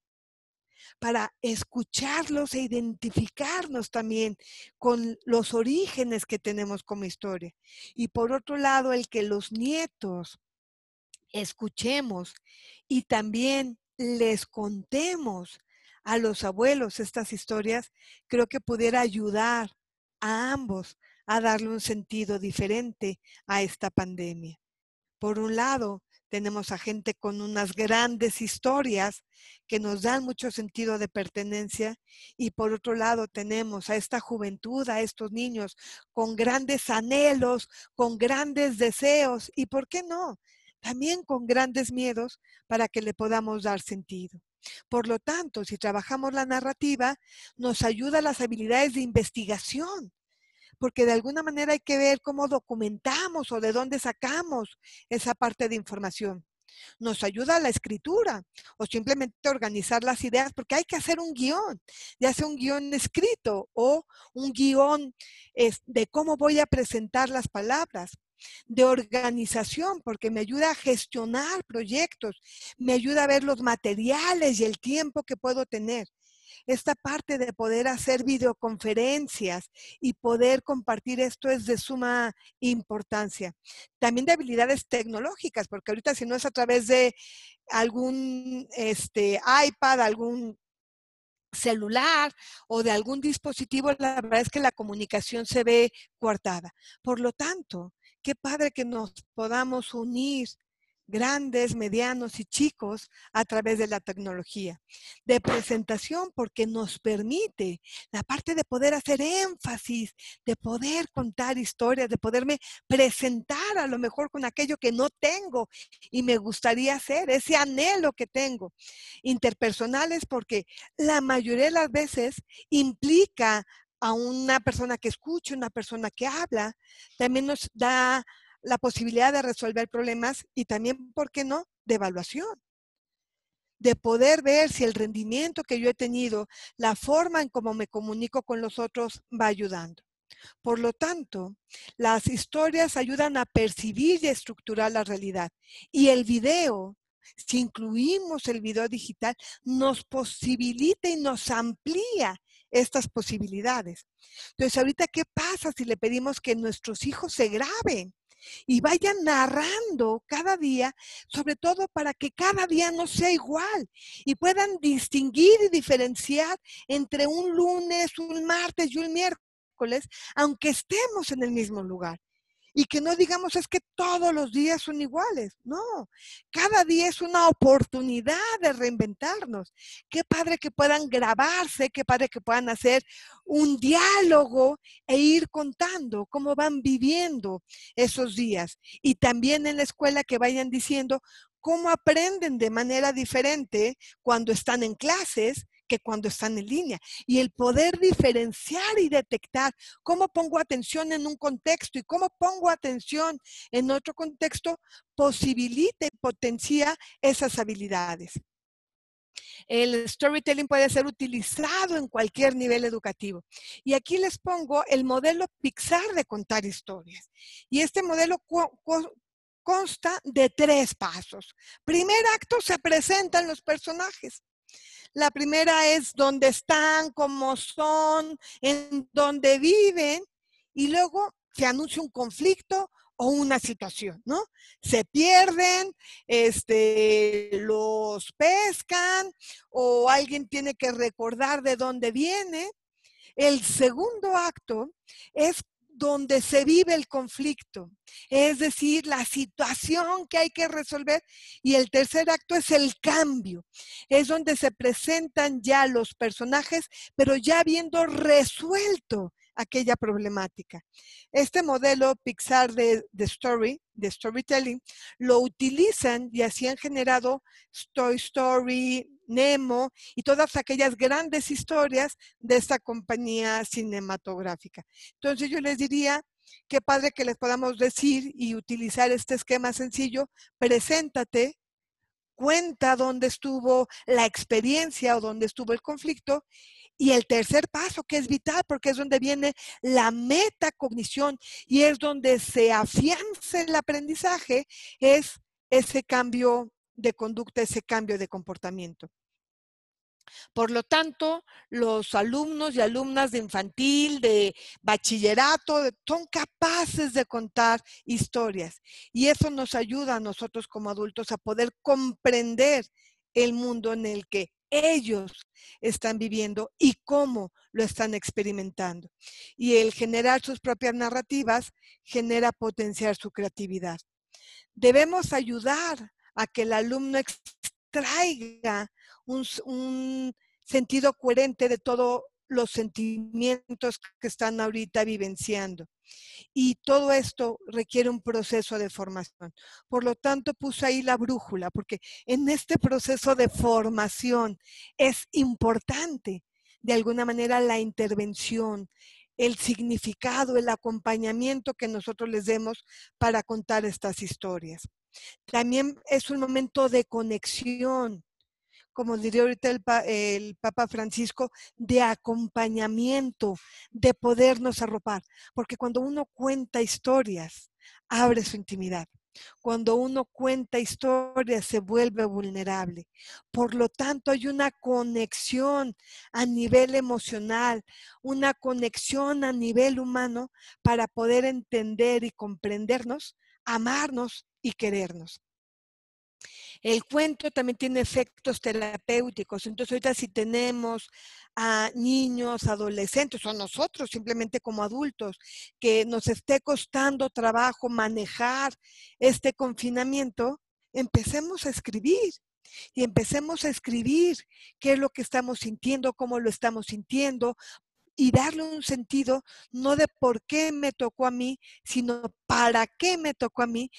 para escucharlos e identificarnos también con los orígenes que tenemos como historia. Y por otro lado, el que los nietos escuchemos y también les contemos a los abuelos estas historias, creo que pudiera ayudar a ambos a darle un sentido diferente a esta pandemia. Por un lado, tenemos a gente con unas grandes historias que nos dan mucho sentido de pertenencia y por otro lado tenemos a esta juventud, a estos niños con grandes anhelos, con grandes deseos y, ¿por qué no? También con grandes miedos para que le podamos dar sentido. Por lo tanto, si trabajamos la narrativa, nos ayuda las habilidades de investigación, porque de alguna manera hay que ver cómo documentamos o de dónde sacamos esa parte de información. Nos ayuda la escritura o simplemente organizar las ideas porque hay que hacer un guion, ya sea un guion escrito o un guion de cómo voy a presentar las palabras de organización, porque me ayuda a gestionar proyectos, me ayuda a ver los materiales y el tiempo que puedo tener. Esta parte de poder hacer videoconferencias y poder compartir esto es de suma importancia. También de habilidades tecnológicas, porque ahorita si no es a través de algún este, iPad, algún celular o de algún dispositivo, la verdad es que la comunicación se ve coartada. Por lo tanto, qué padre que nos podamos unir grandes, medianos y chicos a través de la tecnología. De presentación porque nos permite la parte de poder hacer énfasis, de poder contar historias, de poderme presentar a lo mejor con aquello que no tengo y me gustaría hacer, ese anhelo que tengo. Interpersonales porque la mayoría de las veces implica a una persona que escucha, una persona que habla, también nos da la posibilidad de resolver problemas y también, ¿por qué no?, de evaluación. De poder ver si el rendimiento que yo he tenido, la forma en cómo me comunico con los otros va ayudando. Por lo tanto, las historias ayudan a percibir y estructurar la realidad. Y el video, si incluimos el video digital, nos posibilita y nos amplía estas posibilidades. Entonces, ahorita, ¿qué pasa si le pedimos que nuestros hijos se graben? y vayan narrando cada día, sobre todo para que cada día no sea igual y puedan distinguir y diferenciar entre un lunes, un martes y un miércoles, aunque estemos en el mismo lugar. Y que no digamos es que todos los días son iguales. No, cada día es una oportunidad de reinventarnos. Qué padre que puedan grabarse, qué padre que puedan hacer un diálogo e ir contando cómo van viviendo esos días. Y también en la escuela que vayan diciendo cómo aprenden de manera diferente cuando están en clases cuando están en línea. Y el poder diferenciar y detectar cómo pongo atención en un contexto y cómo pongo atención en otro contexto posibilita y potencia esas habilidades. El storytelling puede ser utilizado en cualquier nivel educativo. Y aquí les pongo el modelo Pixar de contar historias. Y este modelo consta de tres pasos. Primer acto, se presentan los personajes. La primera es dónde están, cómo son, en dónde viven, y luego se anuncia un conflicto o una situación, ¿no? Se pierden, este, los pescan o alguien tiene que recordar de dónde viene. El segundo acto es donde se vive el conflicto, es decir, la situación que hay que resolver. Y el tercer acto es el cambio, es donde se presentan ya los personajes, pero ya habiendo resuelto aquella problemática. Este modelo Pixar de, Story, de storytelling, lo utilizan y así han generado Toy Story, Nemo y todas aquellas grandes historias de esta compañía cinematográfica. Entonces yo les diría, qué padre que les podamos decir y utilizar este esquema sencillo, preséntate, cuenta dónde estuvo la experiencia o dónde estuvo el conflicto y el tercer paso, que es vital, porque es donde viene la metacognición y es donde se afianza el aprendizaje, es ese cambio de conducta, ese cambio de comportamiento. Por lo tanto, los alumnos y alumnas de infantil, de bachillerato, son capaces de contar historias. Y eso nos ayuda a nosotros como adultos a poder comprender el mundo en el que ellos están viviendo y cómo lo están experimentando. Y el generar sus propias narrativas genera potenciar su creatividad. Debemos ayudar a que el alumno extraiga un, sentido coherente de todos los sentimientos que están ahorita vivenciando. Y todo esto requiere un proceso de formación. Por lo tanto, puse ahí la brújula, porque en este proceso de formación es importante, de alguna manera, la intervención, el significado, el acompañamiento que nosotros les demos para contar estas historias. También es un momento de conexión, como diría ahorita el, Papa Francisco, de acompañamiento, de podernos arropar. Porque cuando uno cuenta historias, abre su intimidad. Cuando uno cuenta historias se vuelve vulnerable. Por lo tanto, hay una conexión a nivel emocional, una conexión a nivel humano para poder entender y comprendernos, amarnos y querernos. El cuento también tiene efectos terapéuticos. Entonces, ahorita si tenemos a niños, adolescentes o nosotros simplemente como adultos que nos esté costando trabajo manejar este confinamiento, empecemos a escribir y empecemos a escribir qué es lo que estamos sintiendo, cómo lo estamos sintiendo, y darle un sentido no de por qué me tocó a mí, sino para qué me tocó a mí,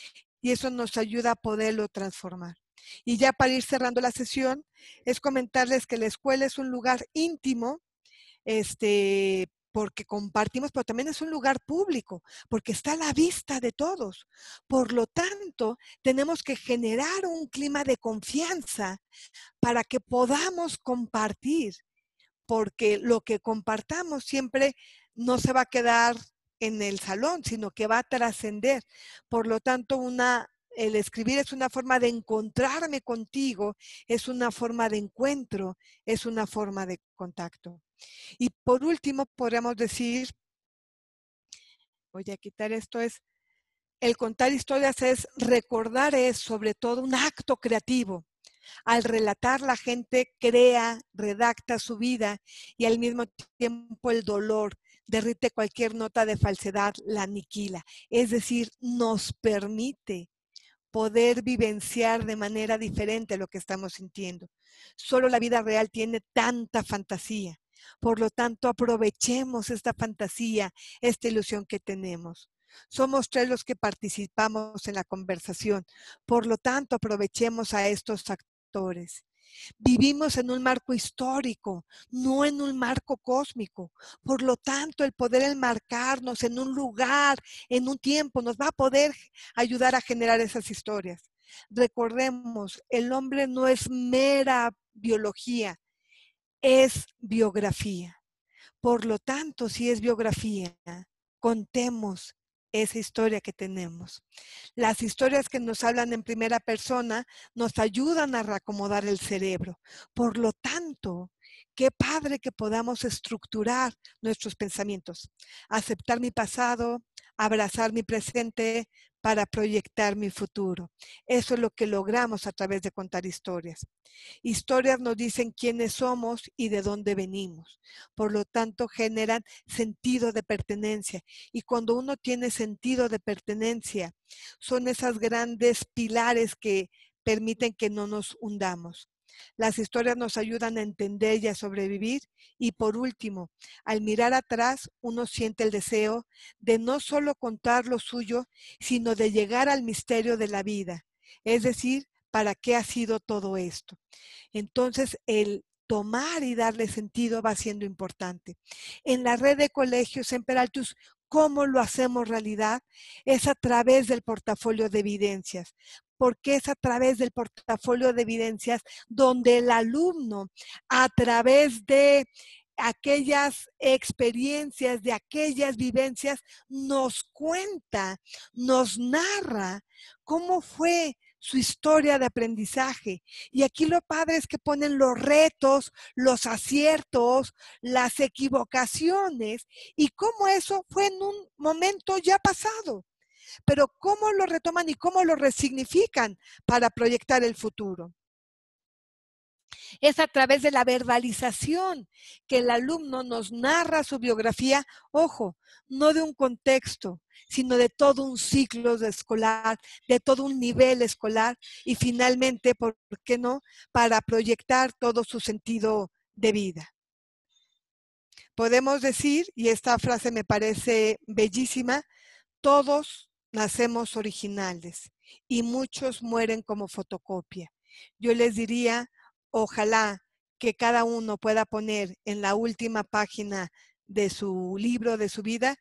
y eso nos ayuda a poderlo transformar. Y ya para ir cerrando la sesión, es comentarles que la escuela es un lugar íntimo, este, porque compartimos, pero también es un lugar público, porque está a la vista de todos. Por lo tanto, tenemos que generar un clima de confianza para que podamos compartir, porque lo que compartamos siempre no se va a quedar en el salón, sino que va a trascender. Por lo tanto, una el escribir es una forma de encontrarme contigo, es una forma de encuentro, es una forma de contacto. Y por último, podríamos decir, voy a quitar esto, es el contar historias es recordar, es sobre todo un acto creativo. Al relatar, la gente crea, redacta su vida y al mismo tiempo el dolor derrite cualquier nota de falsedad, la aniquila. Es decir, nos permite poder vivenciar de manera diferente lo que estamos sintiendo. Solo la vida real tiene tanta fantasía. Por lo tanto, aprovechemos esta fantasía, esta ilusión que tenemos. Somos tres los que participamos en la conversación. Por lo tanto, aprovechemos a estos actores. Vivimos en un marco histórico, no en un marco cósmico. Por lo tanto, el poder enmarcarnos en un lugar, en un tiempo, nos va a poder ayudar a generar esas historias. Recordemos, el hombre no es mera biología, es biografía. Por lo tanto, si es biografía, contemos esa historia que tenemos. Las historias que nos hablan en primera persona nos ayudan a reacomodar el cerebro. Por lo tanto, qué padre que podamos estructurar nuestros pensamientos, aceptar mi pasado, abrazar mi presente para proyectar mi futuro. Eso es lo que logramos a través de contar historias. Historias nos dicen quiénes somos y de dónde venimos. Por lo tanto, generan sentido de pertenencia. Y cuando uno tiene sentido de pertenencia, son esas grandes pilares que permiten que no nos hundamos. Las historias nos ayudan a entender y a sobrevivir. Y por último, al mirar atrás, uno siente el deseo de no solo contar lo suyo, sino de llegar al misterio de la vida. Es decir, ¿para qué ha sido todo esto? Entonces, el tomar y darle sentido va siendo importante. En la red de colegios en Peraltus, ¿cómo lo hacemos realidad? Es a través del portafolio de evidencias porque es a través del portafolio de evidencias donde el alumno, a través de aquellas experiencias, de aquellas vivencias, nos cuenta, nos narra cómo fue su historia de aprendizaje. Y aquí lo padre es que ponen los retos, los aciertos, las equivocaciones y cómo eso fue en un momento ya pasado pero cómo lo retoman y cómo lo resignifican para proyectar el futuro. Es a través de la verbalización que el alumno nos narra su biografía, ojo, no de un contexto, sino de todo un ciclo escolar, de todo un nivel escolar y finalmente, ¿por qué no?, para proyectar todo su sentido de vida. Podemos decir, y esta frase me parece bellísima, todos nacemos originales y muchos mueren como fotocopia. Yo les diría, ojalá que cada uno pueda poner en la última página de su libro, de su vida,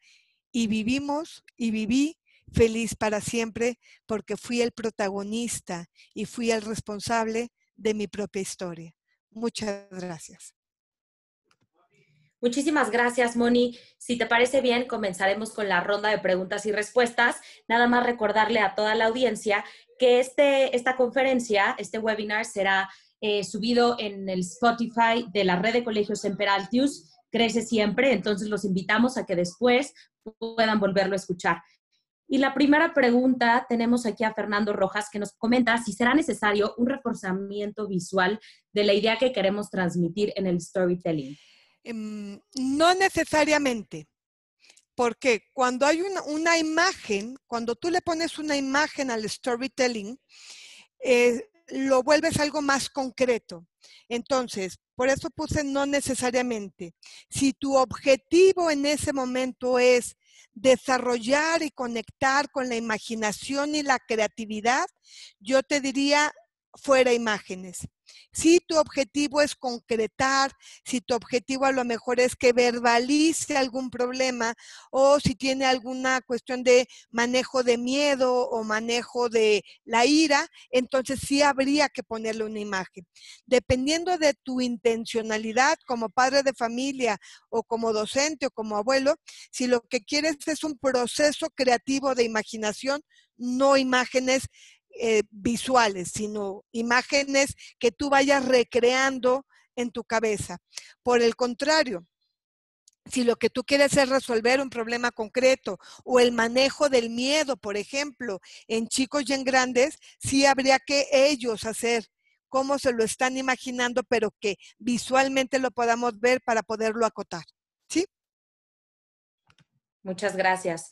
y vivimos y viví feliz para siempre porque fui el protagonista y fui el responsable de mi propia historia. Muchas gracias. Muchísimas gracias, Moni. Si te parece bien, comenzaremos con la ronda de preguntas y respuestas. Nada más recordarle a toda la audiencia que este, esta conferencia, este webinar, será eh, subido en el Spotify de la red de colegios en Peraltius. Crece siempre, entonces los invitamos a que después puedan volverlo a escuchar. Y la primera pregunta, tenemos aquí a Fernando Rojas que nos comenta si será necesario un reforzamiento visual de la idea que queremos transmitir en el storytelling. Em, no necesariamente, porque cuando hay una, imagen, cuando tú le pones una imagen al storytelling, eh, lo vuelves algo más concreto. Entonces, por eso puse no necesariamente. Si tu objetivo en ese momento es desarrollar y conectar con la imaginación y la creatividad, yo te diría fuera imágenes. Si tu objetivo es concretar, si tu objetivo a lo mejor es que verbalice algún problema o si tiene alguna cuestión de manejo de miedo o manejo de la ira, entonces sí habría que ponerle una imagen. Dependiendo de tu intencionalidad como padre de familia o como docente o como abuelo, si lo que quieres es un proceso creativo de imaginación, no imágenes eh, visuales, sino imágenes que tú vayas recreando en tu cabeza. Por el contrario, si lo que tú quieres es resolver un problema concreto o el manejo del miedo, por ejemplo, en chicos y en grandes, sí habría que ellos hacer cómo se lo están imaginando, pero que visualmente lo podamos ver para poderlo acotar. ¿Sí? Muchas gracias.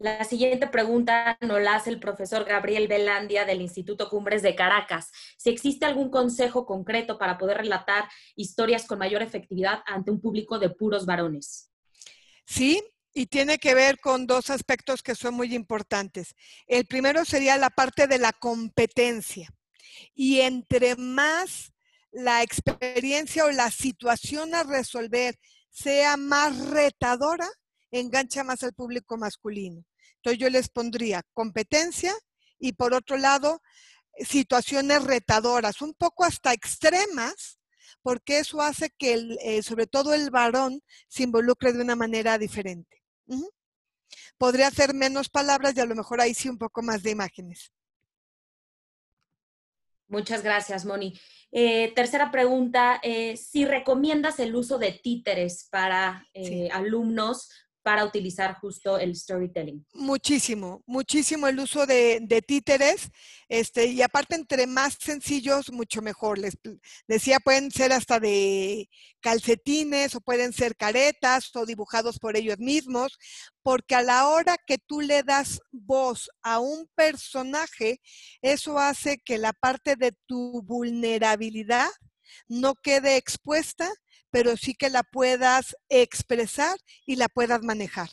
La siguiente pregunta nos la hace el profesor Gabriel Belandia del Instituto Cumbres de Caracas. Si existe algún consejo concreto para poder relatar historias con mayor efectividad ante un público de puros varones. Sí, y tiene que ver con dos aspectos que son muy importantes. El primero sería la parte de la competencia. Y entre más la experiencia o la situación a resolver sea más retadora, engancha más al público masculino. Entonces yo les pondría competencia y por otro lado, situaciones retadoras, un poco hasta extremas, porque eso hace que eh, sobre todo el varón se involucre de una manera diferente. Podría hacer menos palabras y a lo mejor ahí sí un poco más de imágenes. Muchas gracias, Moni. Eh, tercera pregunta, eh, si recomiendas el uso de títeres para alumnos para utilizar justo el storytelling. Muchísimo, muchísimo el uso de, títeres, este, y aparte entre más sencillos, mucho mejor. Les decía, pueden ser hasta de calcetines o pueden ser caretas o dibujados por ellos mismos, porque a la hora que tú le das voz a un personaje, eso hace que la parte de tu vulnerabilidad no quede expuesta, pero sí que la puedas expresar y la puedas manejar.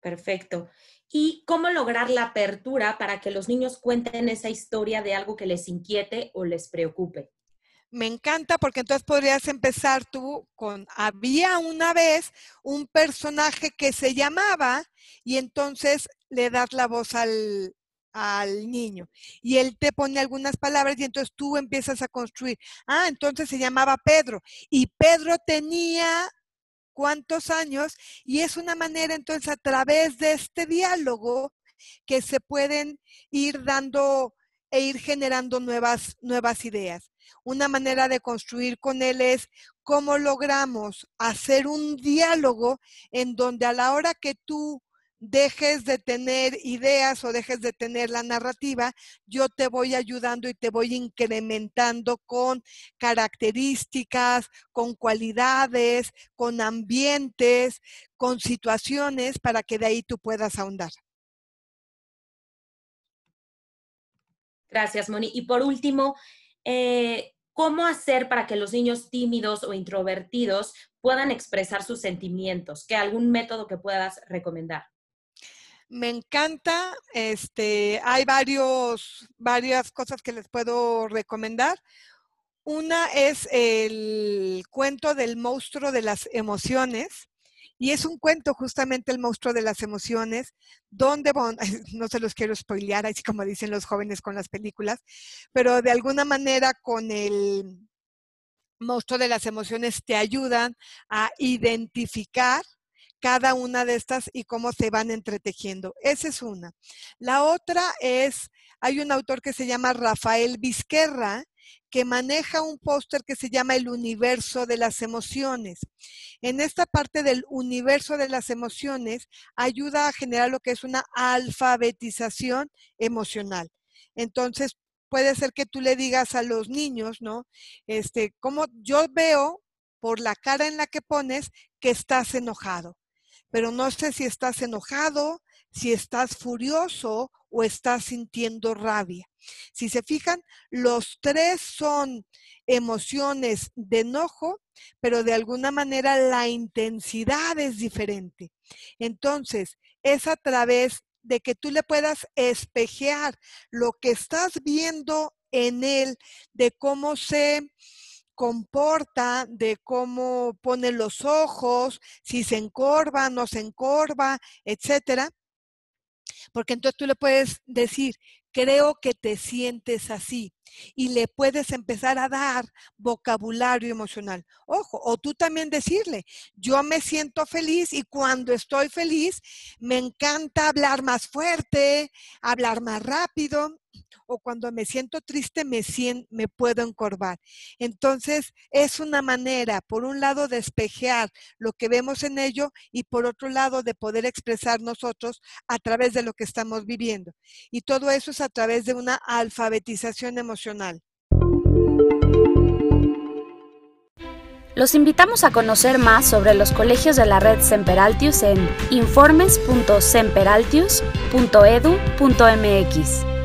Perfecto. ¿Y cómo lograr la apertura para que los niños cuenten esa historia de algo que les inquiete o les preocupe? Me encanta porque entonces podrías empezar tú con, había una vez un personaje que se llamaba y entonces le das la voz al, al niño. Y él te pone algunas palabras y entonces tú empiezas a construir. Ah, entonces se llamaba Pedro. Y Pedro tenía cuántos años y es una manera entonces a través de este diálogo que se pueden ir dando e ir generando nuevas, nuevas ideas. Una manera de construir con él es cómo logramos hacer un diálogo en donde a la hora que tú dejes de tener ideas o dejes de tener la narrativa, yo te voy ayudando y te voy incrementando con características, con cualidades, con ambientes, con situaciones para que de ahí tú puedas ahondar. Gracias, Moni. Y por último, eh, ¿cómo hacer para que los niños tímidos o introvertidos puedan expresar sus sentimientos? ¿Qué algún método que puedas recomendar? Me encanta, este, hay varios, varias cosas que les puedo recomendar. Una es el cuento del monstruo de las emociones. Y es un cuento justamente el monstruo de las emociones, donde, no se los quiero spoilear, así como dicen los jóvenes con las películas, pero de alguna manera con el monstruo de las emociones te ayudan a identificar cada una de estas y cómo se van entretejiendo. Esa es una. La otra es, hay un autor que se llama Rafael Vizquerra, que maneja un póster que se llama El universo de las emociones. En esta parte del universo de las emociones ayuda a generar lo que es una alfabetización emocional. Entonces, puede ser que tú le digas a los niños, ¿no? Este, como yo veo por la cara en la que pones que estás enojado pero no sé si estás enojado, si estás furioso o estás sintiendo rabia. Si se fijan, los tres son emociones de enojo, pero de alguna manera la intensidad es diferente. Entonces, es a través de que tú le puedas espejear lo que estás viendo en él, de cómo se comporta, de cómo pone los ojos, si se encorva, no se encorva, etcétera. Porque entonces tú le puedes decir, creo que te sientes así. Y le puedes empezar a dar vocabulario emocional. Ojo, o tú también decirle, yo me siento feliz y cuando estoy feliz me encanta hablar más fuerte, hablar más rápido o cuando me siento triste me, puedo encorvar. Entonces, es una manera, por un lado, de lo que vemos en ello y por otro lado, de poder expresar nosotros a través de lo que estamos viviendo. Y todo eso es a través de una alfabetización emocional. Los invitamos a conocer más sobre los colegios de la red Semperaltius en informes.semperaltius.edu.mx.